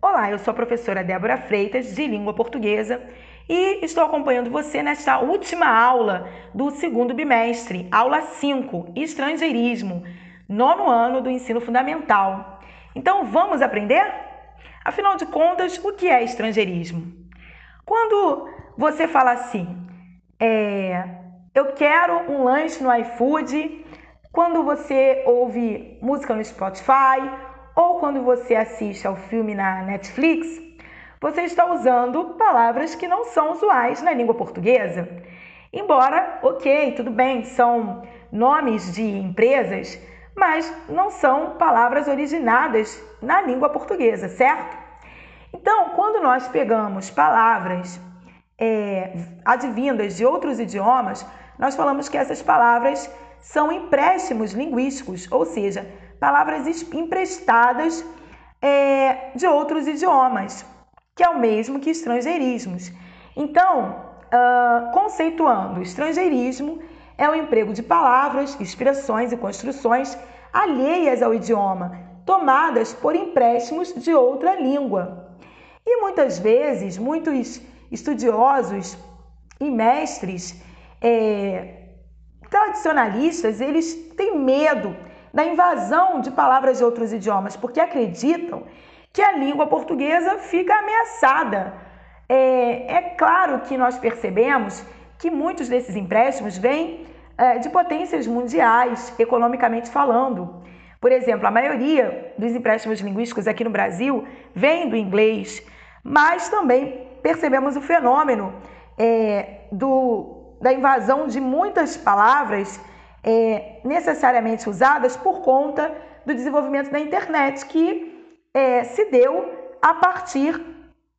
Olá, eu sou a professora Débora Freitas, de língua portuguesa, e estou acompanhando você nesta última aula do segundo bimestre, aula 5, Estrangeirismo, nono ano do ensino fundamental. Então, vamos aprender? Afinal de contas, o que é estrangeirismo? Quando você fala assim, é, eu quero um lanche no iFood, quando você ouve música no Spotify ou quando você assiste ao filme na Netflix, você está usando palavras que não são usuais na língua portuguesa. Embora, ok, tudo bem, são nomes de empresas, mas não são palavras originadas na língua portuguesa, certo? Então, quando nós pegamos palavras é, advindas de outros idiomas, nós falamos que essas palavras são empréstimos linguísticos, ou seja, palavras emprestadas é, de outros idiomas, que é o mesmo que estrangeirismos. Então, uh, conceituando estrangeirismo, é o emprego de palavras, expressões e construções alheias ao idioma, tomadas por empréstimos de outra língua. E muitas vezes, muitos estudiosos e mestres é, tradicionalistas, eles têm medo da invasão de palavras de outros idiomas, porque acreditam que a língua portuguesa fica ameaçada. É, é claro que nós percebemos que muitos desses empréstimos vêm é, de potências mundiais, economicamente falando. Por exemplo, a maioria dos empréstimos linguísticos aqui no Brasil vem do inglês, mas também percebemos o fenômeno é, do, da invasão de muitas palavras é, necessariamente usadas por conta do desenvolvimento da internet, que é, se deu a partir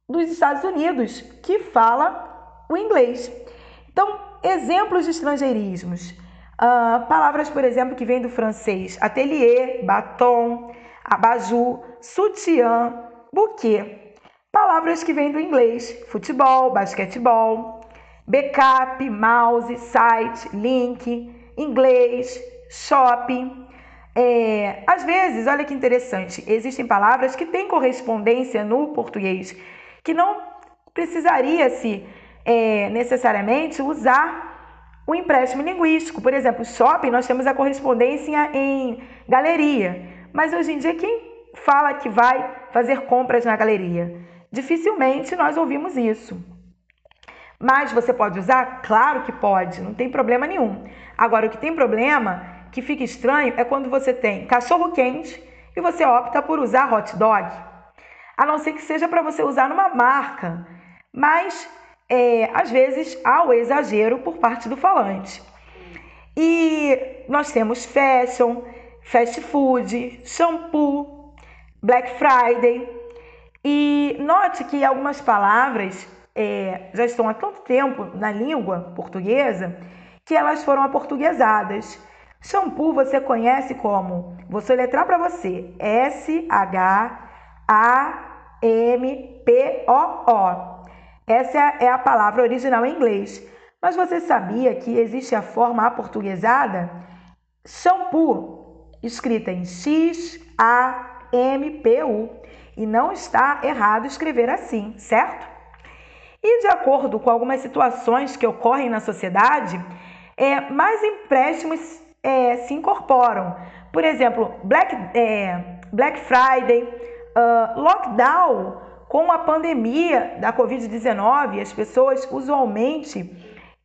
dos Estados Unidos, que fala o inglês. Então, exemplos de estrangeirismos. Uh, palavras, por exemplo, que vêm do francês: atelier, batom, abajur, sutiã, buquê. Palavras que vêm do inglês: futebol, basquetebol, backup, mouse, site, link, inglês, shopping. É, às vezes, olha que interessante, existem palavras que têm correspondência no português, que não precisaria se é, necessariamente usar o empréstimo linguístico. Por exemplo, shopping, nós temos a correspondência em galeria, mas hoje em dia quem fala que vai fazer compras na galeria? Dificilmente nós ouvimos isso. Mas você pode usar? Claro que pode, não tem problema nenhum. Agora, o que tem problema, que fica estranho, é quando você tem cachorro quente e você opta por usar hot dog. A não ser que seja para você usar numa marca. Mas, é, às vezes, há o exagero por parte do falante. E nós temos fashion, fast food, shampoo, Black Friday. E note que algumas palavras é, já estão há tanto tempo na língua portuguesa que elas foram aportuguesadas. Shampoo você conhece como, vou soletrar para você, S-H-A-M-P-O-O. Essa é a palavra original em inglês. Mas você sabia que existe a forma aportuguesada? Shampoo, escrita em X-A-M-P-U. E não está errado escrever assim, certo? E de acordo com algumas situações que ocorrem na sociedade, é, mais empréstimos é, se incorporam. Por exemplo, Black, é, Black Friday, uh, lockdown com a pandemia da Covid-19, as pessoas usualmente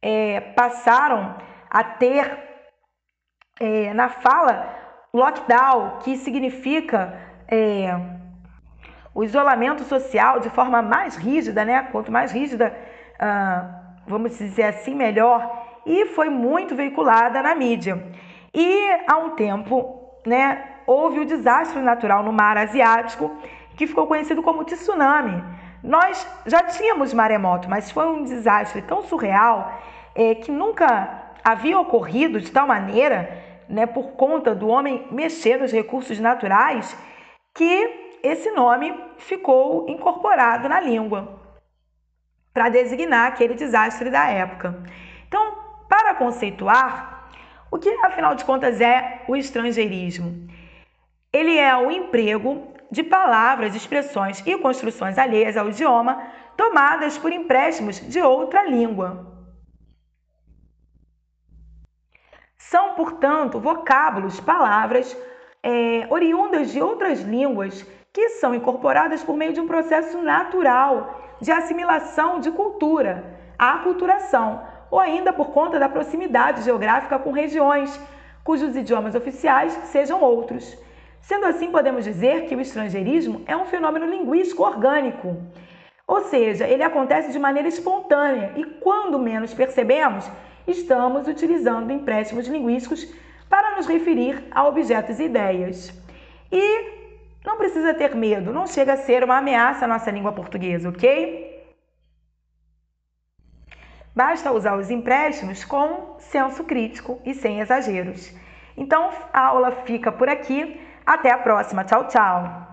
é, passaram a ter é, na fala lockdown, que significa é, o isolamento social de forma mais rígida, né? Quanto mais rígida, uh, vamos dizer assim, melhor. E foi muito veiculada na mídia. E há um tempo, né, houve o desastre natural no mar asiático, que ficou conhecido como tsunami. Nós já tínhamos maremoto, mas foi um desastre tão surreal é, que nunca havia ocorrido de tal maneira, né, por conta do homem mexer nos recursos naturais, que esse nome ficou incorporado na língua para designar aquele desastre da época. Então, para conceituar, o que afinal de contas é o estrangeirismo? Ele é o emprego de palavras, expressões e construções alheias ao idioma, tomadas por empréstimos de outra língua. São, portanto, vocábulos, palavras é, oriundas de outras línguas que são incorporadas por meio de um processo natural de assimilação de cultura, aculturação, ou ainda por conta da proximidade geográfica com regiões cujos idiomas oficiais sejam outros. Sendo assim, podemos dizer que o estrangeirismo é um fenômeno linguístico orgânico, ou seja, ele acontece de maneira espontânea e, quando menos percebemos, estamos utilizando empréstimos linguísticos para nos referir a objetos e ideias. E não precisa ter medo, não chega a ser uma ameaça à nossa língua portuguesa, ok? Basta usar os empréstimos com senso crítico e sem exageros. Então, a aula fica por aqui. Até a próxima. Tchau, tchau.